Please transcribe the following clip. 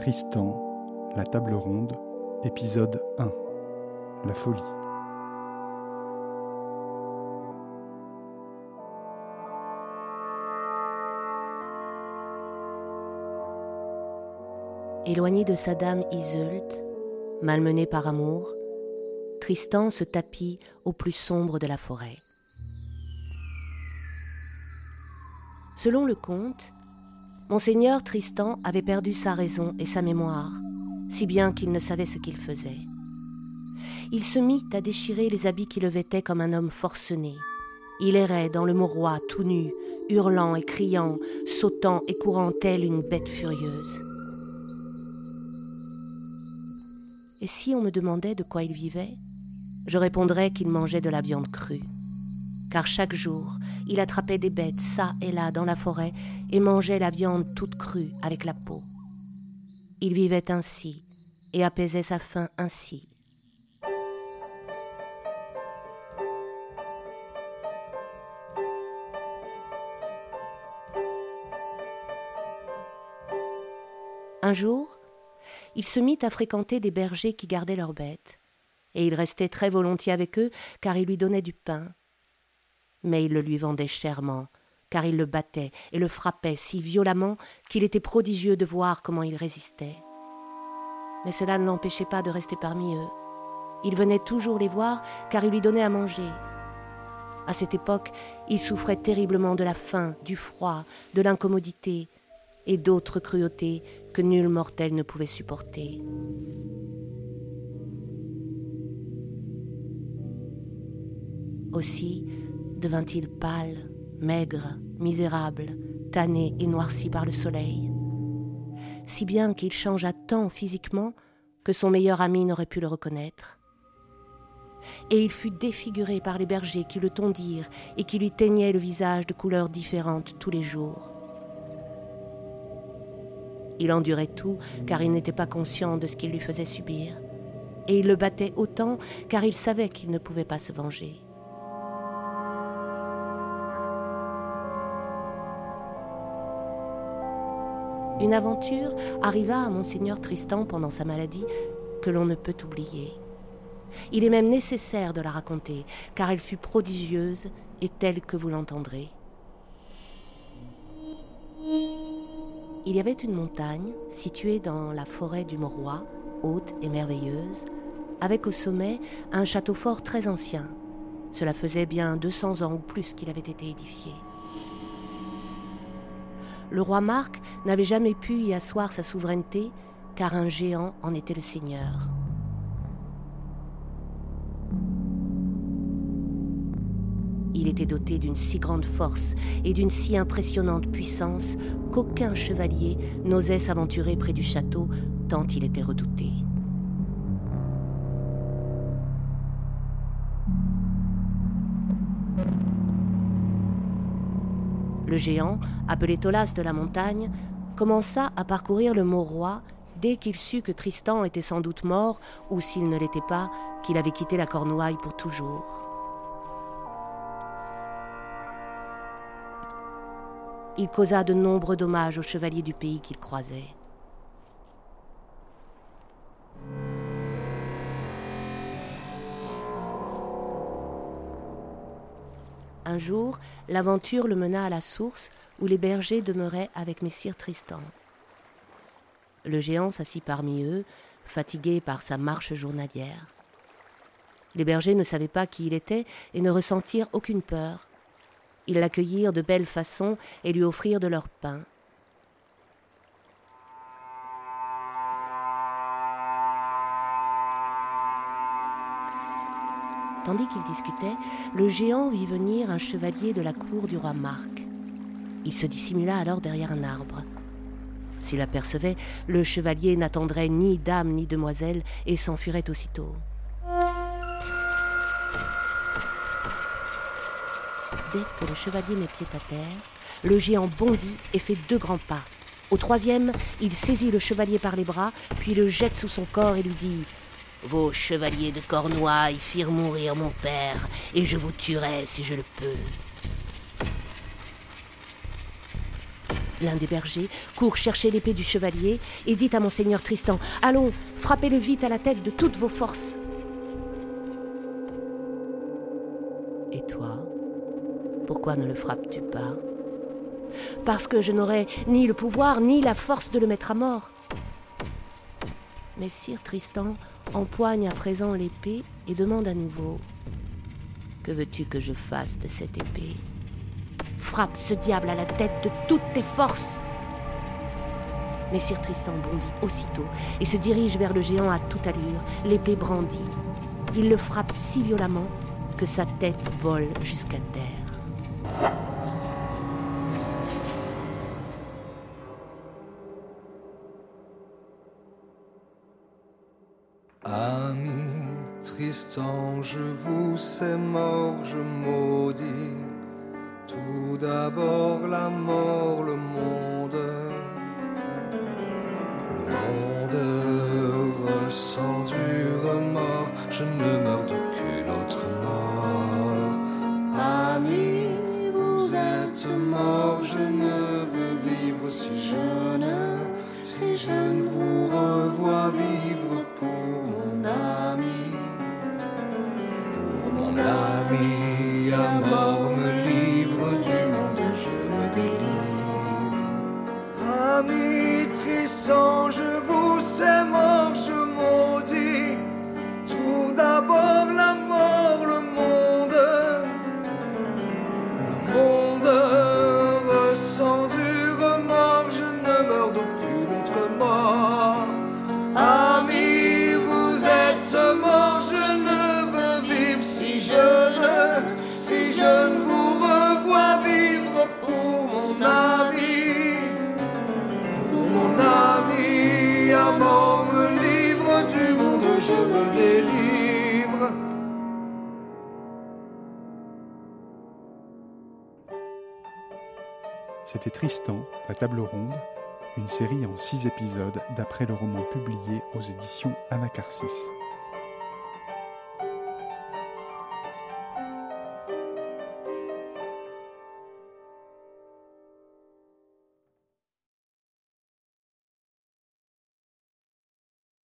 Tristan, La table ronde, épisode 1 La folie. Éloigné de sa dame Iseult, malmené par amour, Tristan se tapit au plus sombre de la forêt. Selon le conte, Monseigneur Tristan avait perdu sa raison et sa mémoire, si bien qu'il ne savait ce qu'il faisait. Il se mit à déchirer les habits qui le vêtaient comme un homme forcené. Il errait dans le mauroy tout nu, hurlant et criant, sautant et courant tel une bête furieuse. Et si on me demandait de quoi il vivait, je répondrais qu'il mangeait de la viande crue. Car chaque jour, il attrapait des bêtes ça et là dans la forêt et mangeait la viande toute crue avec la peau. Il vivait ainsi et apaisait sa faim ainsi. Un jour, il se mit à fréquenter des bergers qui gardaient leurs bêtes, et il restait très volontiers avec eux car ils lui donnaient du pain mais il le lui vendait chèrement, car il le battait et le frappait si violemment qu'il était prodigieux de voir comment il résistait. Mais cela ne l'empêchait pas de rester parmi eux. Il venait toujours les voir, car il lui donnait à manger. À cette époque, il souffrait terriblement de la faim, du froid, de l'incommodité et d'autres cruautés que nul mortel ne pouvait supporter. Aussi, devint-il pâle, maigre, misérable, tanné et noirci par le soleil. Si bien qu'il changea tant physiquement que son meilleur ami n'aurait pu le reconnaître. Et il fut défiguré par les bergers qui le tondirent et qui lui teignaient le visage de couleurs différentes tous les jours. Il endurait tout car il n'était pas conscient de ce qu'il lui faisait subir. Et il le battait autant car il savait qu'il ne pouvait pas se venger. Une aventure arriva à monseigneur Tristan pendant sa maladie que l'on ne peut oublier. Il est même nécessaire de la raconter, car elle fut prodigieuse et telle que vous l'entendrez. Il y avait une montagne située dans la forêt du Mauroy, haute et merveilleuse, avec au sommet un château fort très ancien. Cela faisait bien 200 ans ou plus qu'il avait été édifié le roi Marc n'avait jamais pu y asseoir sa souveraineté, car un géant en était le seigneur. Il était doté d'une si grande force et d'une si impressionnante puissance qu'aucun chevalier n'osait s'aventurer près du château tant il était redouté. Le géant, appelé Tolas de la montagne, commença à parcourir le Mauroy dès qu'il sut que Tristan était sans doute mort, ou s'il ne l'était pas, qu'il avait quitté la Cornouaille pour toujours. Il causa de nombreux dommages aux chevaliers du pays qu'il croisait. Un jour, l'aventure le mena à la source où les bergers demeuraient avec messire Tristan. Le géant s'assit parmi eux, fatigué par sa marche journalière. Les bergers ne savaient pas qui il était et ne ressentirent aucune peur. Ils l'accueillirent de belle façon et lui offrirent de leur pain. Tandis qu'ils discutaient, le géant vit venir un chevalier de la cour du roi Marc. Il se dissimula alors derrière un arbre. S'il apercevait, le chevalier n'attendrait ni dame ni demoiselle et s'enfuirait aussitôt. Dès que le chevalier met pied à terre, le géant bondit et fait deux grands pas. Au troisième, il saisit le chevalier par les bras, puis le jette sous son corps et lui dit vos chevaliers de Cornouailles firent mourir mon père, et je vous tuerai si je le peux. L'un des bergers court chercher l'épée du chevalier et dit à monseigneur Tristan Allons, frappez-le vite à la tête de toutes vos forces. Et toi, pourquoi ne le frappes-tu pas? Parce que je n'aurais ni le pouvoir ni la force de le mettre à mort. Mais Tristan empoigne à présent l'épée et demande à nouveau Que veux-tu que je fasse de cette épée? Frappe ce diable à la tête de toutes tes forces mais Sir Tristan bondit aussitôt et se dirige vers le géant à toute allure, l'épée brandie. Il le frappe si violemment que sa tête vole jusqu'à terre. Je vous sais mort, je maudis tout d'abord la mort, le monde. Le monde ressent du remords, je ne meurs d'aucune autre mon ami, à mort C'était Tristan, la table ronde, une série en six épisodes d'après le roman publié aux éditions Anacarsis.